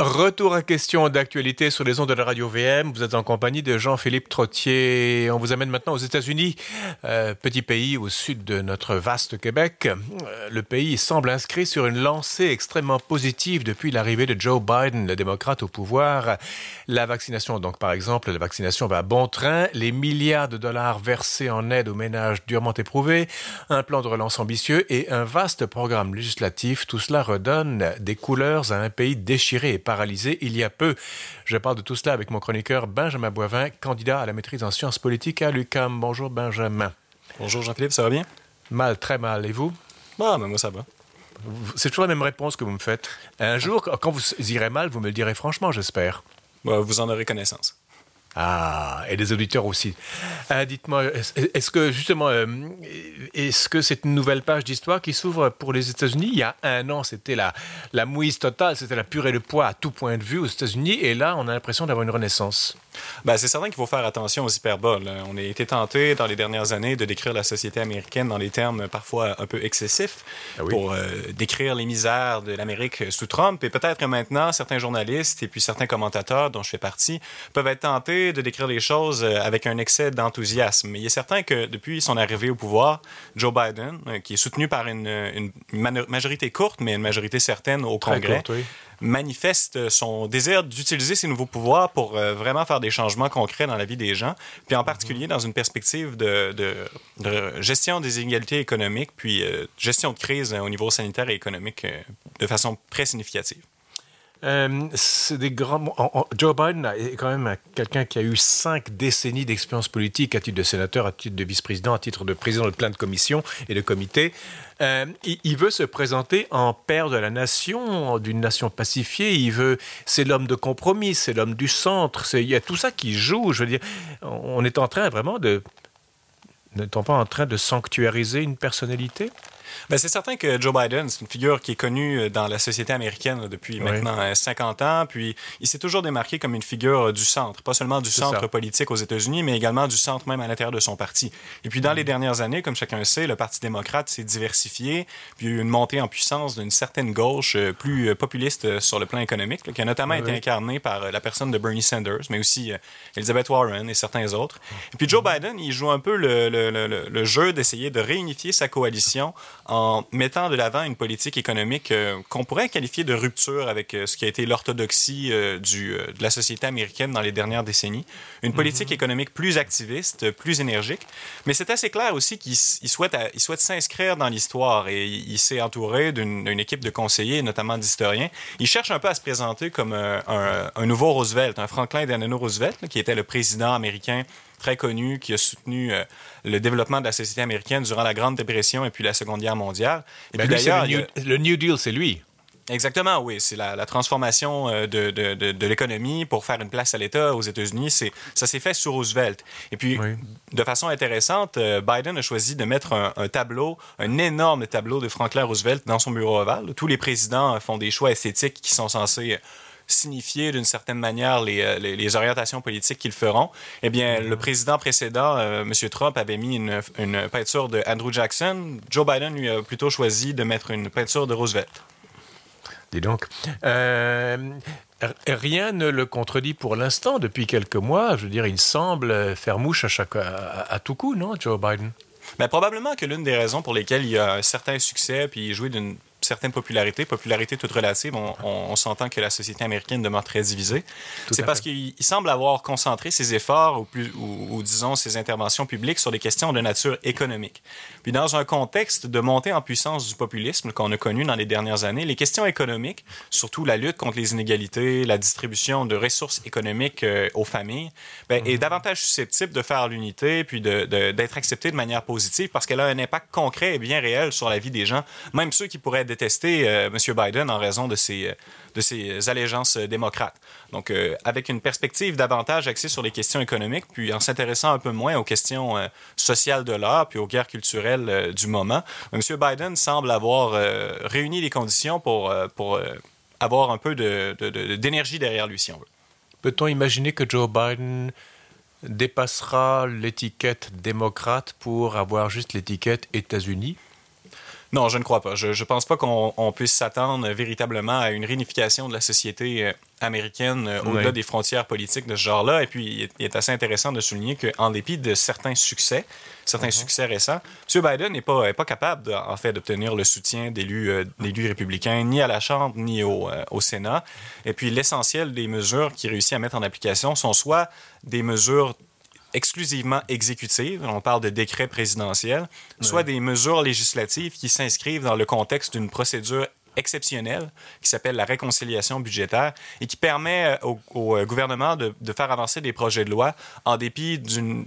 Retour à question d'actualité sur les ondes de la radio VM. Vous êtes en compagnie de Jean-Philippe Trottier. On vous amène maintenant aux États-Unis, euh, petit pays au sud de notre vaste Québec. Euh, le pays semble inscrit sur une lancée extrêmement positive depuis l'arrivée de Joe Biden, le démocrate au pouvoir. La vaccination, donc par exemple, la vaccination va à bon train. Les milliards de dollars versés en aide aux ménages durement éprouvés, un plan de relance ambitieux et un vaste programme législatif. Tout cela redonne des couleurs à un pays déchiré et paralysé il y a peu. Je parle de tout cela avec mon chroniqueur Benjamin Boivin, candidat à la maîtrise en sciences politiques à l'UCAM. Bonjour Benjamin. Bonjour Jean-Philippe, ça va bien? Mal, très mal. Et vous? Ah, mais moi ça va. C'est toujours la même réponse que vous me faites. Un jour, quand vous irez mal, vous me le direz franchement, j'espère. Bah, vous en aurez connaissance. Ah, et des auditeurs aussi. Euh, dites-moi, est-ce que justement, euh, est-ce que c'est une nouvelle page d'histoire qui s'ouvre pour les États-Unis? Il y a un an, c'était la, la mouise totale, c'était la purée de poids à tout point de vue aux États-Unis, et là, on a l'impression d'avoir une renaissance. Ben, c'est certain qu'il faut faire attention aux hyperboles. On a été tenté dans les dernières années de décrire la société américaine dans des termes parfois un peu excessifs ah pour euh, décrire les misères de l'Amérique sous Trump. Et peut-être que maintenant, certains journalistes et puis certains commentateurs, dont je fais partie, peuvent être tentés de décrire les choses euh, avec un excès d'enthousiasme. Mais il est certain que depuis son arrivée au pouvoir, Joe Biden, euh, qui est soutenu par une, une majorité courte, mais une majorité certaine au Congrès, manifeste son désir d'utiliser ses nouveaux pouvoirs pour euh, vraiment faire des changements concrets dans la vie des gens, puis en particulier dans une perspective de, gestion des inégalités économiques, puis euh, gestion de crise au niveau sanitaire et économique euh, de façon très significative. Euh, c'est des grands. Joe Biden est quand même quelqu'un qui a eu cinq décennies d'expérience politique à titre de sénateur, à titre de vice-président, à titre de président de plein de commissions et de comités. Euh, il, veut se présenter en père de la nation, d'une nation pacifiée. Il veut. C'est l'homme de compromis, c'est l'homme du centre. Il y a tout ça qui joue. Je veux dire, on est en train vraiment de. N'est-on pas en train de sanctuariser une personnalité? C'est certain que Joe Biden, c'est une figure qui est connue euh, dans la société américaine depuis maintenant 50 euh, ans. Puis il s'est toujours démarqué comme une figure euh, du centre, pas seulement du centre politique aux États-Unis, mais également du centre même à l'intérieur de son parti. Et puis dans les mm. dernières années, comme chacun sait, le Parti démocrate s'est diversifié, puis il y a eu une montée en puissance d'une certaine gauche plus populiste sur le plan économique, qui a notamment été incarnée par la personne de Bernie Sanders, mais aussi Elizabeth Warren et certains autres. Et puis Joe mm. Biden, il joue un peu le, le, le, le jeu d'essayer de réunifier sa coalition en mettant de l'avant une politique économique euh, qu'on pourrait qualifier de rupture avec euh, ce qui a été l'orthodoxie euh, de la société américaine dans les dernières décennies. Une politique mhm. économique plus activiste, plus énergique. Mais c'est assez clair aussi qu'il souhaite, il souhaite s'inscrire dans l'histoire et il, s'est entouré d'une équipe de conseillers, notamment d'historiens. Il cherche un peu à se présenter comme un, un nouveau Roosevelt, un Franklin Delano Roosevelt, qui était le président américain très connu qui a soutenu euh, le développement de la société américaine durant la Grande Dépression et puis la Seconde Guerre mondiale. Et ben puis d'ailleurs, le, New Deal, c'est lui. Exactement, oui. C'est la, transformation euh, de, de, de, l'économie pour faire une place à l'État aux États-Unis. Ça s'est fait sous Roosevelt. Et puis, de façon intéressante, euh, Biden a choisi de mettre un, un, tableau, un énorme tableau de Franklin Roosevelt dans son bureau ovale. Tous les présidents font des choix esthétiques qui sont censés signifier d'une certaine manière les, euh, les, les orientations politiques qu'ils feront, eh bien, le président précédent, euh, M. Trump, avait mis une, une, peinture de Andrew Jackson. Joe Biden lui a plutôt choisi de mettre une peinture de Roosevelt. Dis donc. Euh, rien ne le contredit pour l'instant. Depuis quelques mois, je veux dire, il semble faire mouche à, chaque, à, tout coup, non, Joe Biden? Mais ben, probablement que l'une des raisons pour lesquelles il a un certain succès, puis il jouit d'une certaine popularité, popularité toute relative, on, s'entend que la société américaine demeure très divisée. C'est parce qu'il semble avoir concentré ses efforts, ou, plus, ou, disons ses interventions publiques, sur des questions de nature économique. Puis dans un contexte de montée en puissance du populisme qu'on a connu dans les dernières années, les questions économiques, surtout la lutte contre les inégalités, la distribution de ressources économiques euh, aux familles, ben, est mhm. davantage susceptible de faire l'unité, puis d'être acceptée de manière positive, parce qu'elle a un impact concret et bien réel sur la vie des gens, même ceux qui pourraient euh, M. Biden en raison de ses, euh, de ses allégeances euh, démocrates. Donc, avec une perspective davantage axée sur les questions économiques, puis en s'intéressant un peu moins aux questions sociales de l'heure, puis aux guerres culturelles du moment, M. Biden semble avoir réuni les conditions pour, pour avoir un peu d'énergie de, derrière lui, si on veut. Peut-on imaginer que Joe Biden dépassera l'étiquette démocrate pour avoir juste l'étiquette États-Unis? Non, je ne crois pas. Je ne pense pas qu'on puisse s'attendre véritablement à une réunification de la société euh, américaine au-delà des frontières politiques de ce genre-là. Et puis, il est assez intéressant de souligner qu'en dépit de certains succès, certains mhm. succès récents, M. Biden n'est pas, pas capable, en fait, d'obtenir le soutien d'élus républicains, ni à la Chambre, ni au, au Sénat. Et puis, l'essentiel des mesures qu'il réussit à mettre en application sont soit des mesures exclusivement exécutives, on parle de décrets présidentiels, soit des mesures législatives qui s'inscrivent dans le contexte d'une procédure exceptionnelle qui s'appelle la réconciliation budgétaire et qui permet euh, au, euh, gouvernement de, de, faire avancer des projets de loi en dépit d'une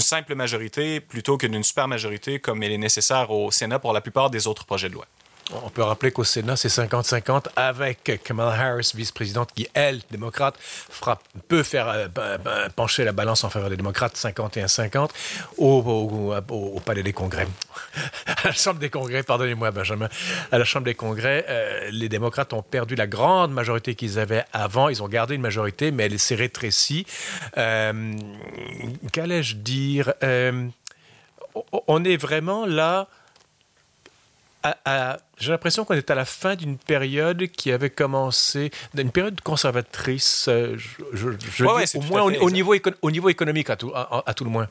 simple majorité plutôt que d'une super majorité comme elle est nécessaire au Sénat pour la plupart des autres projets de loi. On peut rappeler qu'au Sénat, c'est 50-50 avec Kamala Harris, vice-présidente, qui, elle, démocrate, peut faire euh, pencher la balance en faveur des démocrates, 51-50, au, au, Palais des Congrès. à la Chambre des Congrès, pardonnez-moi, Benjamin, à la Chambre des Congrès, euh, les démocrates ont perdu la grande majorité qu'ils avaient avant. Ils ont gardé une majorité, mais elle s'est rétrécie. Euh, qu'allais-je dire? On est vraiment là j'ai l'impression qu'on est à la fin d'une période qui avait commencé, d'une période conservatrice, euh, je, au moins au, niveau au niveau économique à tout, à, tout le moins.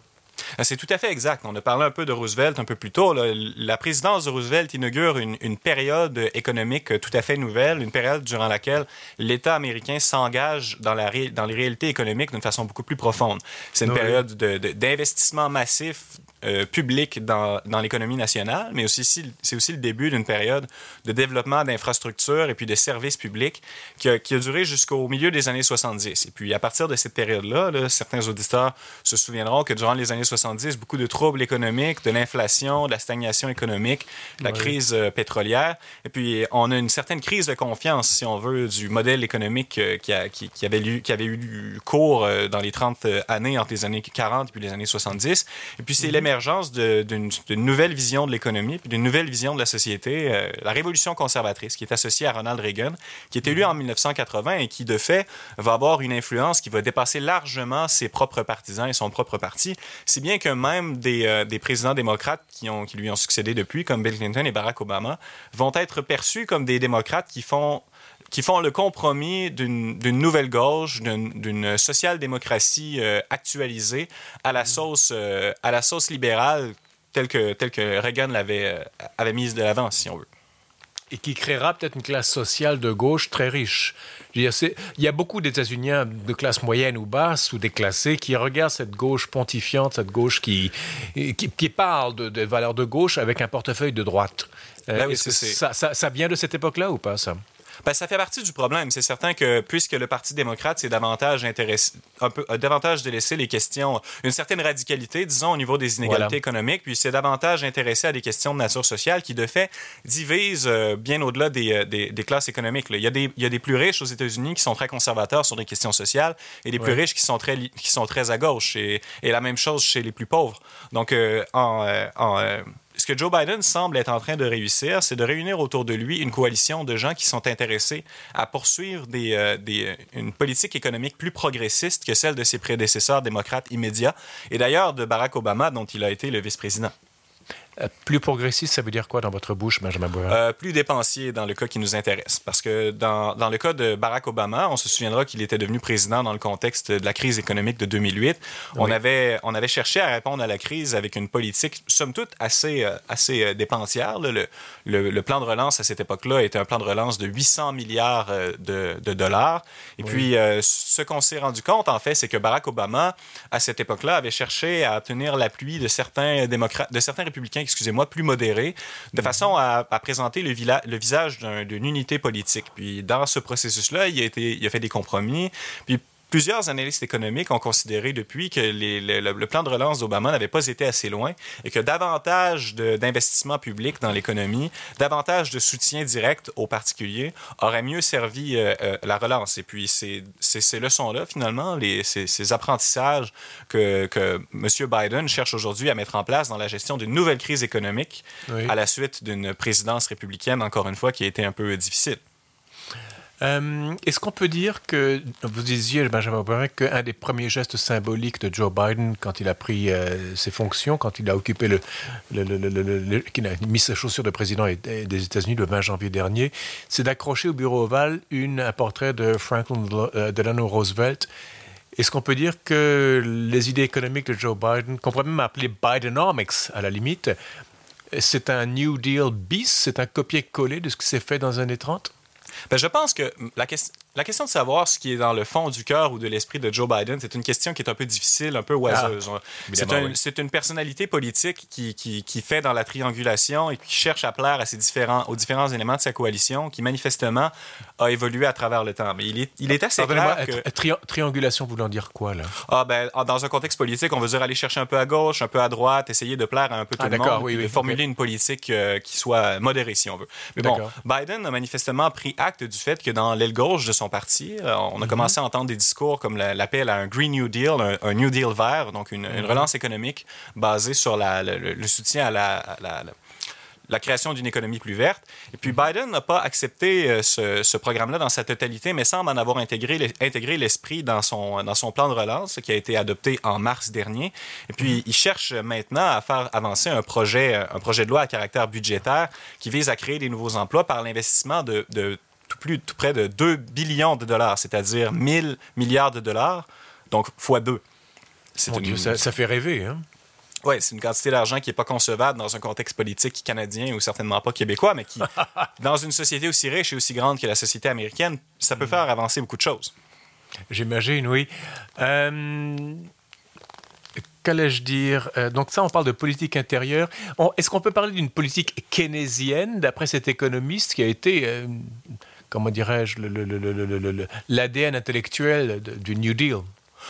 Ah, c'est tout à fait exact. On a parlé un peu de Roosevelt un peu plus tôt. La présidence de Roosevelt inaugure une, une, période économique tout à fait nouvelle, une période durant laquelle l'État américain s'engage dans, la dans les réalités économiques d'une façon beaucoup plus profonde. C'est une période d'investissement massif euh, public dans, dans l'économie nationale, mais aussi c'est aussi le début d'une période de développement d'infrastructures et puis de services publics qui a, qui a duré jusqu'au milieu des années 70. Et puis à partir de cette période-là, certains auditeurs se souviendront que durant les années 70, beaucoup de troubles économiques, de l'inflation, de la stagnation économique, de la crise euh, pétrolière, et puis on a une certaine crise de confiance, si on veut, du modèle économique euh, qui, a, qui, qui, avait, eu, qui avait eu cours dans les 30 années entre les années 40 et puis les années 70. Et puis c'est mm l'émergence d'une nouvelle vision de l'économie, puis d'une nouvelle vision de la société, euh, la révolution conservatrice, qui est associée à Ronald Reagan, qui est élu en 1980 et qui, de fait, va avoir une influence qui va dépasser largement ses propres partisans et son propre parti, si bien que même des, euh, des présidents démocrates qui, ont, qui lui ont succédé depuis, comme Bill Clinton et Barack Obama, vont être perçus comme des démocrates qui font qui font le compromis d'une nouvelle gauche, d'une social-démocratie euh, actualisée à la sauce, euh, à la sauce libérale telle que, telle que Reagan l'avait euh, avait mise de l'avant, si on veut. Et qui créera peut-être une classe sociale de gauche très riche. il y a beaucoup d'états-unis de classe moyenne ou basse ou déclassés qui regardent cette gauche pontifiante, cette gauche qui, qui, parle de, de, valeurs de gauche avec un portefeuille de droite. Oui, ça, ça, ça, vient de cette époque-là ou pas, ça? Ben, ça fait partie du problème. C'est certain que puisque le Parti démocrate s'est davantage intéressé, un peu, davantage délaissé les questions, une certaine radicalité, disons, au niveau des inégalités économiques, puis s'est davantage intéressé à des questions de nature sociale qui, de fait, divisent euh, bien au-delà des, euh, des, des, classes économiques. Il y, a des, il y, a des, plus riches aux États-Unis qui sont très conservateurs sur des questions sociales et des plus riches qui sont très, qui sont très à gauche. Et, et, la même chose chez les plus pauvres. Donc, euh, en, en ce que Joe Biden semble être en train de réussir, c'est de réunir autour de lui une coalition de gens qui sont intéressés à poursuivre euh, des, une politique économique plus progressiste que celle de ses prédécesseurs démocrates immédiats, et d'ailleurs de Barack Obama, dont il a été le vice-président. Euh, plus progressiste, ça veut dire quoi dans votre bouche, Benjamin Bourrin? Euh, plus dépensier dans le cas qui nous intéresse. Parce que dans, dans le cas de Barack Obama, on se souviendra qu'il était devenu président dans le contexte de la crise économique de 2008. On, avait, on avait cherché à répondre à la crise avec une politique, somme toute, assez, euh, assez dépensière. Le, le, le, plan de relance à cette époque-là était un plan de relance de 800 milliards de, de dollars. Et puis, ce qu'on s'est rendu compte, en fait, c'est que Barack Obama, à cette époque-là, avait cherché à obtenir l'appui de certains démocrates, de certains républicains excusez-moi, plus modéré, de façon à, présenter le, le visage d'une unité politique. Puis dans ce processus-là, il, a été, il a fait des compromis. Puis Plusieurs analystes économiques ont considéré depuis que le, plan de relance d'Obama n'avait pas été assez loin et que davantage d'investissements publics dans l'économie, davantage de soutien direct aux particuliers aurait mieux servi euh, euh, la relance. Et puis, c'est ces leçons-là, finalement, les, ces, apprentissages que, que M. Biden cherche aujourd'hui à mettre en place dans la gestion d'une nouvelle crise économique à la suite d'une présidence républicaine, encore une fois, qui a été un peu difficile. Euh, est-ce qu'on peut dire que, vous disiez, Benjamin Boivin, qu'un des premiers gestes symboliques de Joe Biden quand il a pris euh, ses fonctions, quand il a occupé le, qu'il a mis sa chaussure de président des États-Unis le 20 janvier dernier, c'est d'accrocher au bureau ovale un portrait de Franklin euh, Delano Roosevelt. Est-ce qu'on peut dire que les idées économiques de Joe Biden, qu'on pourrait même appeler Bidenomics à la limite, c'est un New Deal bis, c'est un copier-coller de ce qui s'est fait dans les années 30 ben, je pense que la, question la question de savoir ce qui est dans le fond du cœur ou de l'esprit de Joe Biden, c'est une question qui est un peu difficile, un peu oiseuse. Ah, c'est une personnalité politique qui, qui, qui, fait dans la triangulation et qui cherche à plaire à ces différents, aux différents éléments de sa coalition, qui manifestement a évolué à travers le temps. Mais il est, il est assez clair que... triangulation voulant dire quoi, là? Ah, ben, dans un contexte politique, on veut dire aller chercher un peu à gauche, un peu à droite, essayer de plaire à un peu tout ah, le monde, oui, de formuler une politique euh, qui soit modérée, si on veut. Mais bon, Biden a manifestement pris acte du fait que dans l'aile gauche de son parti, euh, on a mhm. commencé à entendre des discours comme l'appel à un Green New Deal, un, New Deal vert, donc une, mhm. relance économique basée sur le, soutien à la, création d'une économie plus verte. Et puis mhm. Biden n'a pas accepté euh, ce, programme-là dans sa totalité, mais semble en avoir intégré, l'esprit dans son, dans son plan de relance qui a été adopté en mars dernier. Et puis il cherche maintenant à faire avancer un projet, un projet de loi à caractère budgétaire qui vise à créer des nouveaux emplois par l'investissement de, de tout, plus, tout près de 2 billions de dollars, c'est-à-dire 1000 milliards de dollars, donc fois 2. Une... ça, ça, fait rêver, hein? Oui, c'est une quantité d'argent qui n'est pas concevable dans un contexte politique canadien ou certainement pas québécois, mais qui, dans une société aussi riche et aussi grande que la société américaine, ça peut hmm. faire avancer beaucoup de choses. J'imagine, oui. Euh, qu'allais-je dire? Euh, Donc ça, on parle de politique intérieure. Est-ce qu'on peut parler d'une politique keynésienne, d'après cet économiste qui a été... Euh, comment dirais-je, l'ADN intellectuel du New Deal.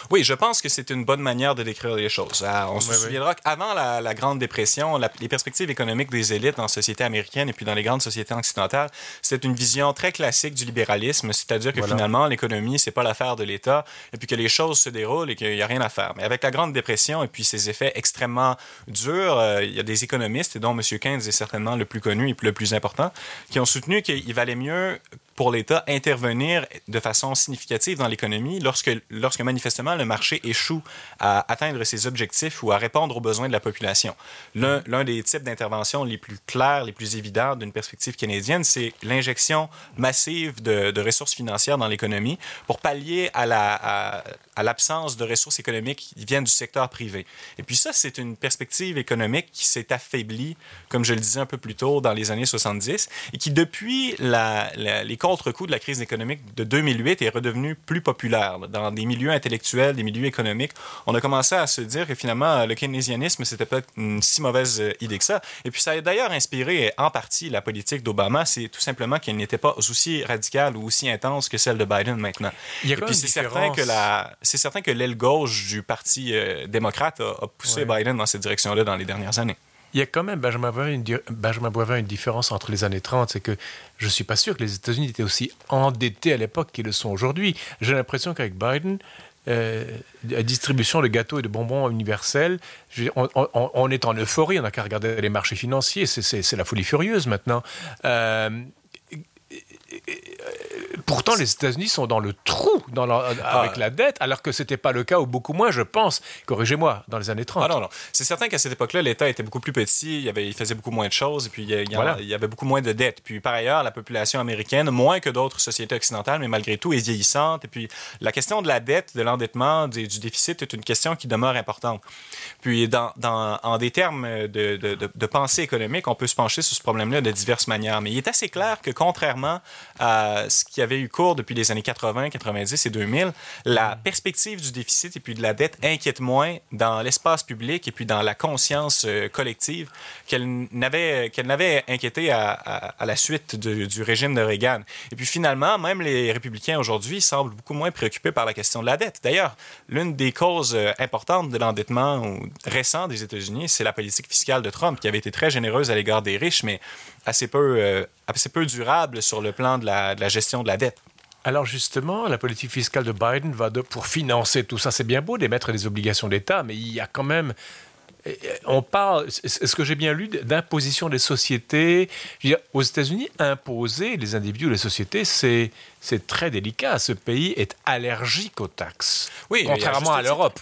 Oui, je pense que c'est une bonne manière de décrire les choses. Euh, on se souviendra qu'avant la, Grande Dépression, les perspectives économiques des élites dans la société américaine et puis dans les grandes sociétés occidentales, c'était une vision très classique du libéralisme, c'est-à-dire que finalement, l'économie, c'est pas l'affaire de l'État et puis que les choses se déroulent et qu'il n'y a rien à faire. Mais avec la Grande Dépression et puis ses effets extrêmement durs, euh, il y a des économistes, dont M. Keynes est certainement le plus connu et le plus important, qui ont soutenu qu'il valait mieux pour l'État intervenir de façon significative dans l'économie lorsque, lorsque manifestement le marché échoue à atteindre ses objectifs ou à répondre aux besoins de la population. L'un des types d'interventions les plus clairs, les plus évidents d'une perspective canadienne, c'est l'injection massive de, de, ressources financières dans l'économie pour pallier à la, à l'absence de ressources économiques qui viennent du secteur privé. Et puis ça, c'est une perspective économique qui s'est affaiblie, comme je le disais un peu plus tôt, dans les années 70, et qui, depuis la, les contre-coups de la crise économique de 2008, est redevenue plus populaire. Dans des milieux intellectuels, des milieux économiques, on a commencé à se dire que finalement, le keynésianisme, c'était pas une si mauvaise euh, idée que ça. Et puis ça a d'ailleurs inspiré en partie la politique d'Obama, c'est tout simplement qu'elle n'était pas aussi radicale ou aussi intense que celle de Biden maintenant. Il y a et puis c'est certain que la c'est certain que l'aile gauche du Parti euh, démocrate a, poussé Biden dans cette direction-là dans les dernières années. Il y a quand même, Benjamin Boivin, une, différence entre les années 30, c'est que je ne suis pas sûr que les États-Unis étaient aussi endettés à l'époque qu'ils le sont aujourd'hui. J'ai l'impression qu'avec Biden, euh, la distribution de gâteaux et de bonbons universels, on, est en euphorie, on n'a qu'à regarder les marchés financiers, c'est la folie furieuse maintenant. Euh, pourtant, les États-Unis sont dans le trou dans avec ah. la dette, alors que ce n'était pas le cas, ou beaucoup moins, je pense, corrigez-moi, dans les années 30. Ah non, non. C'est certain qu'à cette époque-là, l'État était beaucoup plus petit, il, y avait, il faisait beaucoup moins de choses, et puis il y, avait beaucoup moins de dettes. Puis par ailleurs, la population américaine, moins que d'autres sociétés occidentales, mais malgré tout, est vieillissante. Et puis la question de la dette, de l'endettement, du, déficit est une question qui demeure importante. Puis dans, dans en des termes de, de, de, pensée économique, on peut se pencher sur ce problème-là de diverses manières. Mais il est assez clair que contrairement à ce qui avait eu cours depuis les années 80, 90 et 2000, la perspective du déficit et puis de la dette inquiète moins dans l'espace public et puis dans la conscience euh, collective qu'elle n'avait qu'elle n'avait inquiété à, à, la suite du régime de Reagan. Et puis finalement, même les républicains aujourd'hui semblent beaucoup moins préoccupés par la question de la dette. D'ailleurs, l'une des causes euh, importantes de l'endettement récent des États-Unis, c'est la politique fiscale de Trump qui avait été très généreuse à l'égard des riches, mais assez peu, euh, assez peu durable sur le plan de la, de la gestion de la dette. Alors justement, la politique fiscale de Biden va de, pour financer tout ça. C'est bien beau d'émettre des obligations d'État, mais il y a quand même on parle, est-ce que j'ai bien lu, d'imposition des sociétés? Aux États-Unis, imposer les individus, les sociétés, c'est très délicat. Ce pays est allergique aux taxes, oui, contrairement à l'Europe.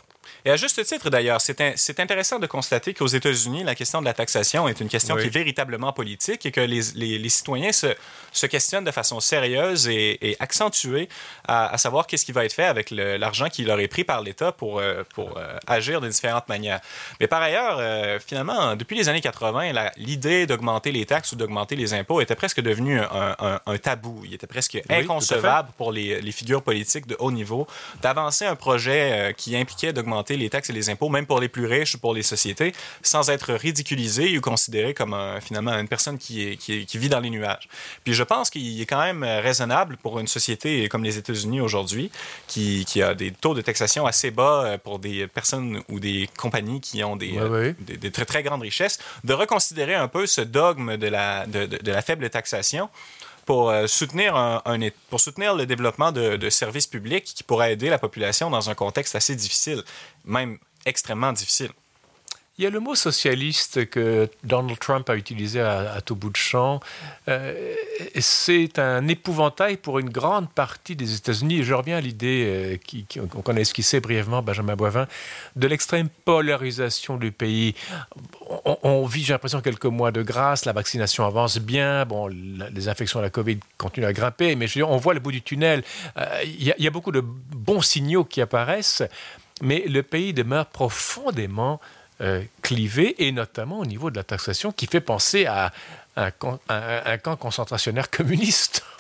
Et à juste titre, d'ailleurs, c'est intéressant de constater qu'aux États-Unis, la question de la taxation est une question qui est véritablement politique et que les, les, citoyens se, se, questionnent de façon sérieuse et, accentuée à, savoir qu'est-ce qui va être fait avec l'argent qui leur est pris par l'État pour, euh, pour euh, agir de différentes manières. Mais par ailleurs, euh, finalement, depuis les années 80, l'idée d'augmenter les taxes ou d'augmenter les impôts était presque devenue un, un, tabou. Il était presque inconcevable pour les, les, figures politiques de haut niveau d'avancer un projet qui impliquait d'augmenter les taxes et les impôts, même pour les plus riches ou pour les sociétés, sans être ridiculisé ou considéré comme finalement une personne qui, qui, vit dans les nuages. Puis je pense qu'il est quand même raisonnable pour une société comme les États-Unis aujourd'hui, qui, qui, a des taux de taxation assez bas euh, pour des personnes ou des compagnies qui ont des, euh, des, très, très grandes richesses, de reconsidérer un peu ce dogme de la, de, de la faible taxation pour euh, soutenir, un, pour soutenir le développement de, de, services publics qui pourraient aider la population dans un contexte assez difficile, même extrêmement difficile. Il y a le mot socialiste que Donald Trump a utilisé à, tout bout de champ. Euh, c'est un épouvantail pour une grande partie des États-Unis. Je reviens à l'idée euh, qu'on connaît esquissée brièvement, Benjamin Boivin, de l'extrême polarisation du pays. On, vit, j'ai l'impression, quelques mois de grâce. La vaccination avance bien. Bon, les infections à la COVID continuent à grimper, mais on voit le bout du tunnel. Euh, il y a beaucoup de bons signaux qui apparaissent, mais le pays demeure profondément euh, clivé, et notamment au niveau de la taxation, qui fait penser à un, un camp concentrationnaire communiste.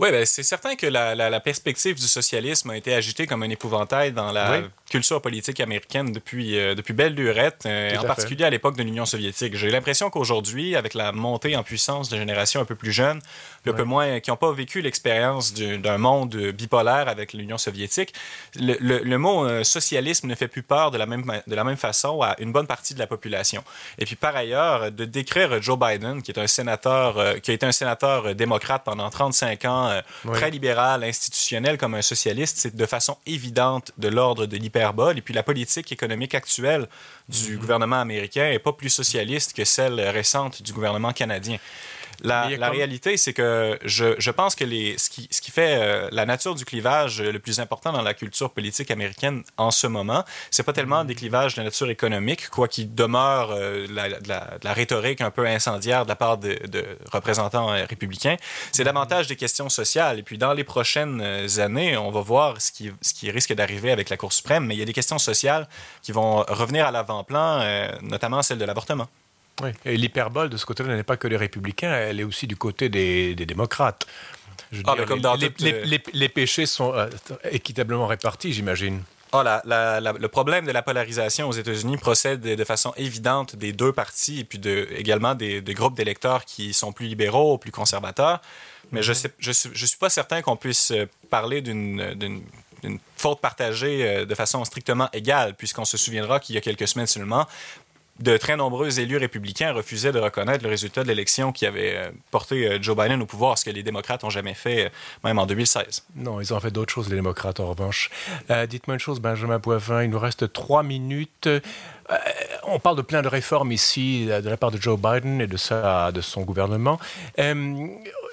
Oui, ben, c'est certain que la, la, perspective du socialisme a été agitée comme un épouvantail dans la culture politique américaine depuis, euh, depuis belle lurette, euh, en particulier à l'époque de l'Union soviétique. J'ai l'impression qu'aujourd'hui, avec la montée en puissance de générations un peu plus jeunes, un peu moins, qui n'ont pas vécu l'expérience d'un monde bipolaire avec l'Union soviétique, le, le, mot euh, socialisme ne fait plus peur de la, même, de la même façon à une bonne partie de la population. Et puis par ailleurs, de décrire Joe Biden, qui est un sénateur, qui a été un sénateur démocrate pendant 35 ans, euh, très libéral, institutionnel comme un socialiste, c'est de façon évidente de l'ordre de l'hyperbole. Et puis la politique économique actuelle du mm-hmm. gouvernement américain n'est pas plus socialiste que celle récente du gouvernement canadien. La, réalité, c'est que je, je, pense que les, ce, qui, ce qui fait euh, la nature du clivage le plus important dans la culture politique américaine en ce moment, c'est pas tellement des clivages de nature économique, quoi qu'il demeure euh, la, la, la, rhétorique un peu incendiaire de la part de, de représentants euh, républicains, c'est davantage des questions sociales. Et puis dans les prochaines années, on va voir ce qui, ce qui risque d'arriver avec la Cour suprême, mais il y a des questions sociales qui vont revenir à l'avant-plan, notamment celle de l'avortement. Oui. Et l'hyperbole de ce côté-là n'est pas que les républicains, elle est aussi du côté des, démocrates. Ah, comme les, les, péchés sont euh, équitablement répartis, j'imagine. Oh, le problème de la polarisation aux États-Unis procède de, façon évidente des deux partis et puis de, également des, groupes d'électeurs qui sont plus libéraux, plus conservateurs. Mais je ne mhm. je, je suis pas certain qu'on puisse euh, parler d'une faute partagée euh, de façon strictement égale, puisqu'on se souviendra qu'il y a quelques semaines seulement, de très nombreux élus républicains refusaient de reconnaître le résultat de l'élection qui avait euh, porté euh, Joe Biden au pouvoir, ce que les démocrates n'ont jamais fait, euh, même en 2016. Non, ils ont fait d'autres choses, les démocrates, en revanche. Dites-moi une chose, Benjamin Boivin, il nous reste trois minutes. on parle de plein de réformes ici de la part de Joe Biden et de, sa, de son gouvernement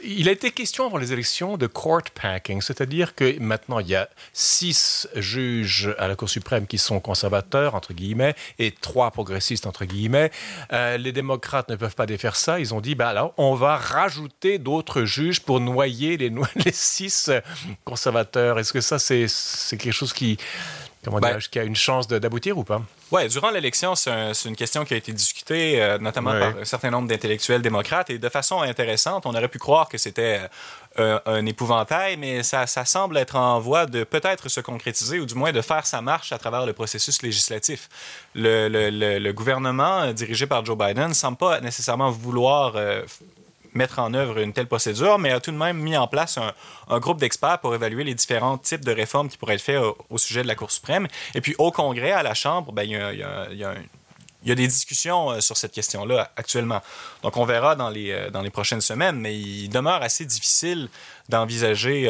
il a été question avant les élections de court packing, c'est-à-dire que maintenant il y a six juges à la Cour suprême qui sont conservateurs, entre guillemets, et trois progressistes, entre guillemets. Euh, les démocrates ne peuvent pas défaire ça. Ils ont dit, bah alors, on va rajouter d'autres juges pour noyer les, les six conservateurs. Est-ce que ça, c'est quelque chose qui, comment ben, qui a une chance d'aboutir ou pas? Oui, durant l'élection, c'est une question qui a été discutée, euh, notamment par un certain nombre d'intellectuels démocrates, et de façon intéressante. On aurait pu croire que c'était euh, un épouvantail, mais ça, ça, semble être en voie de peut-être se concrétiser, ou du moins de faire sa marche à travers le processus législatif. Le, le, le, gouvernement euh, dirigé par Joe Biden ne semble pas nécessairement vouloir mettre en œuvre une telle procédure, mais a tout de même mis en place un, groupe d'experts pour évaluer les différents types de réformes qui pourraient être faites au, sujet de la Cour suprême. Et puis au Congrès, à la Chambre, ben, il y a, il des discussions sur cette question-là actuellement. Donc, on verra dans les, dans les prochaines semaines, mais il demeure assez difficile d'envisager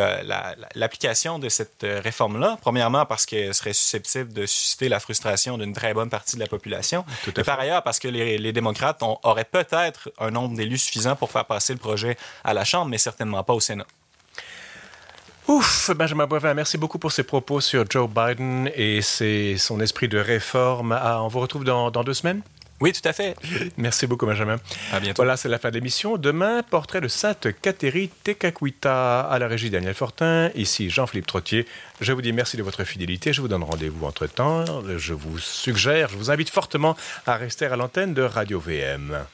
l'application de cette réforme-là. Premièrement, parce qu'elle serait susceptible de susciter la frustration d'une très bonne partie de la population. Et par ailleurs, parce que les, les démocrates auraient peut-être un nombre d'élus suffisant pour faire passer le projet à la Chambre, mais certainement pas au Sénat. Ouf, Benjamin Boivin, merci beaucoup pour ces propos sur Joe Biden et son esprit de réforme. Ah, on vous retrouve dans, deux semaines? Oui, tout à fait. Merci beaucoup, Benjamin. À bientôt. Voilà, c'est la fin de l'émission. Demain, portrait de Sainte Catherine Tekakwita à la régie Daniel Fortin. Ici, Jean-Philippe Trottier. Je vous dis merci de votre fidélité. Je vous donne rendez-vous entre-temps. Je vous suggère, je vous invite fortement à rester à l'antenne de Radio VM.